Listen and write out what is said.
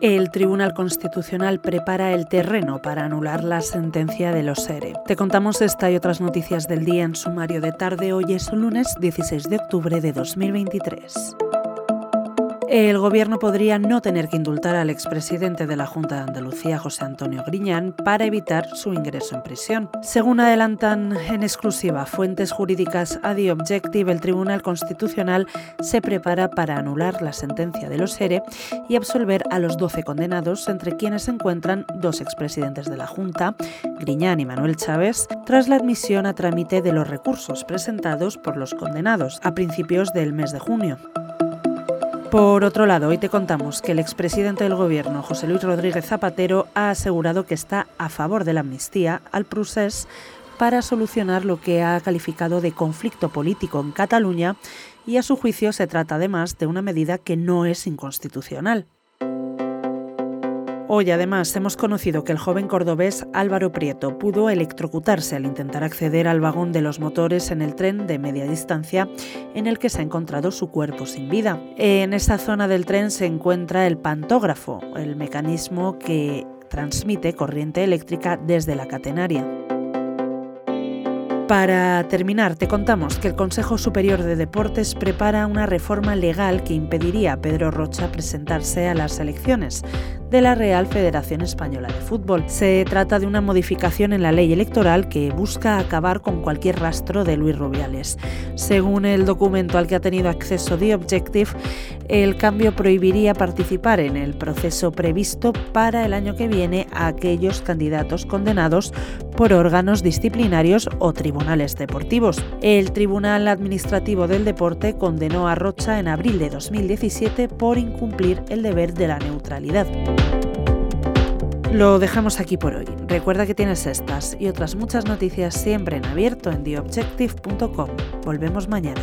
El Tribunal Constitucional prepara el terreno para anular la sentencia de los ERE. Te contamos esta y otras noticias del día en sumario de tarde. Hoy es lunes 16 de octubre de 2023 el Gobierno podría no tener que indultar al expresidente de la Junta de Andalucía, José Antonio Griñán, para evitar su ingreso en prisión. Según adelantan en exclusiva fuentes jurídicas a The Objective, el Tribunal Constitucional se prepara para anular la sentencia de los ERE y absolver a los 12 condenados, entre quienes se encuentran dos expresidentes de la Junta, Griñán y Manuel Chávez, tras la admisión a trámite de los recursos presentados por los condenados a principios del mes de junio. Por otro lado, hoy te contamos que el expresidente del Gobierno, José Luis Rodríguez Zapatero, ha asegurado que está a favor de la amnistía al procés para solucionar lo que ha calificado de conflicto político en Cataluña y a su juicio se trata además de una medida que no es inconstitucional. Hoy además hemos conocido que el joven cordobés Álvaro Prieto pudo electrocutarse al intentar acceder al vagón de los motores en el tren de media distancia en el que se ha encontrado su cuerpo sin vida. En esa zona del tren se encuentra el pantógrafo, el mecanismo que transmite corriente eléctrica desde la catenaria. Para terminar, te contamos que el Consejo Superior de Deportes prepara una reforma legal que impediría a Pedro Rocha presentarse a las elecciones de la Real Federación Española de Fútbol. Se trata de una modificación en la ley electoral que busca acabar con cualquier rastro de Luis Rubiales. Según el documento al que ha tenido acceso The Objective, el cambio prohibiría participar en el proceso previsto para el año que viene a aquellos candidatos condenados por órganos disciplinarios o tribunales deportivos. El Tribunal Administrativo del Deporte condenó a Rocha en abril de 2017 por incumplir el deber de la neutralidad. Lo dejamos aquí por hoy. Recuerda que tienes estas y otras muchas noticias siempre en abierto en theobjective.com. Volvemos mañana.